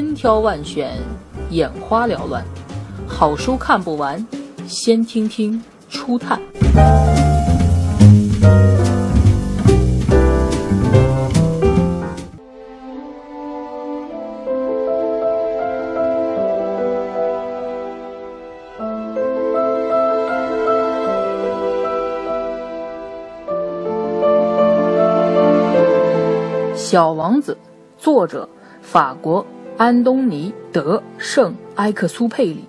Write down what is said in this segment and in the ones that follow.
千挑万选，眼花缭乱，好书看不完，先听听初探。小王子，作者法国安东尼·德圣埃克苏佩里。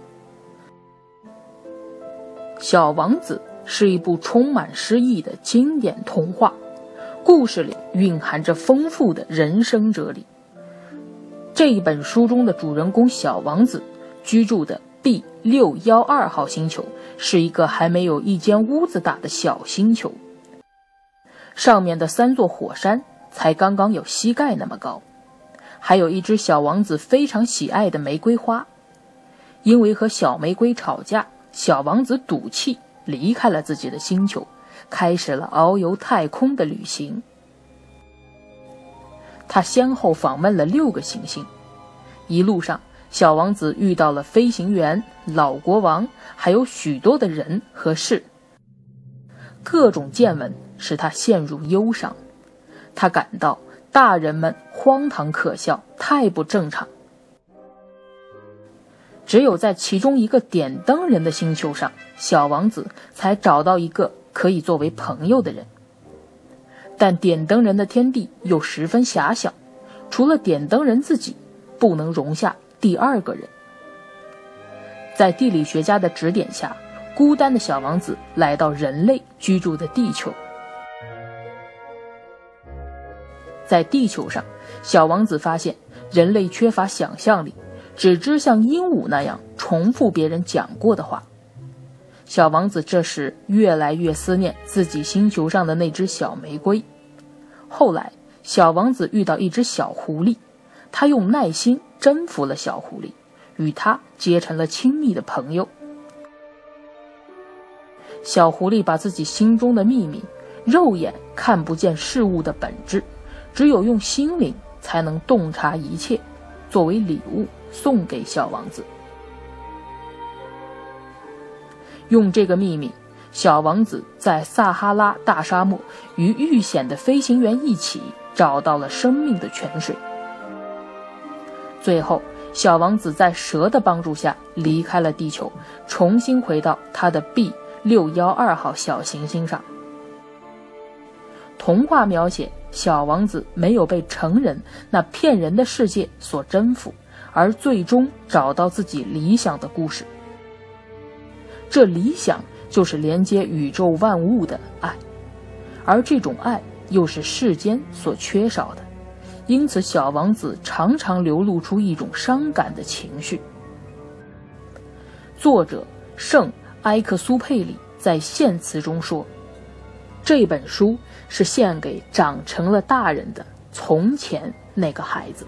小王子是一部充满诗意的经典童话，故事里蕴含着丰富的人生哲理。这一本书中的主人公小王子居住的 B 六幺二号星球是一个还没有一间屋子大的小星球，上面的三座火山。才刚刚有膝盖那么高，还有一只小王子非常喜爱的玫瑰花。因为和小玫瑰吵架，小王子赌气离开了自己的星球，开始了遨游太空的旅行。他先后访问了六个行星，一路上，小王子遇到了飞行员、老国王，还有许多的人和事。各种见闻使他陷入忧伤。他感到大人们荒唐可笑，太不正常。只有在其中一个点灯人的星球上，小王子才找到一个可以作为朋友的人。但点灯人的天地又十分狭小，除了点灯人自己，不能容下第二个人。在地理学家的指点下，孤单的小王子来到人类居住的地球。在地球上，小王子发现人类缺乏想象力，只知像鹦鹉那样重复别人讲过的话。小王子这时越来越思念自己星球上的那只小玫瑰。后来，小王子遇到一只小狐狸，他用耐心征服了小狐狸，与它结成了亲密的朋友。小狐狸把自己心中的秘密，肉眼看不见事物的本质。只有用心灵才能洞察一切，作为礼物送给小王子。用这个秘密，小王子在撒哈拉大沙漠与遇险的飞行员一起找到了生命的泉水。最后，小王子在蛇的帮助下离开了地球，重新回到他的 B 六幺二号小行星上。童话描写。小王子没有被成人那骗人的世界所征服，而最终找到自己理想的故事。这理想就是连接宇宙万物的爱，而这种爱又是世间所缺少的，因此小王子常常流露出一种伤感的情绪。作者圣埃克苏佩里在献词中说。这本书是献给长成了大人的从前那个孩子。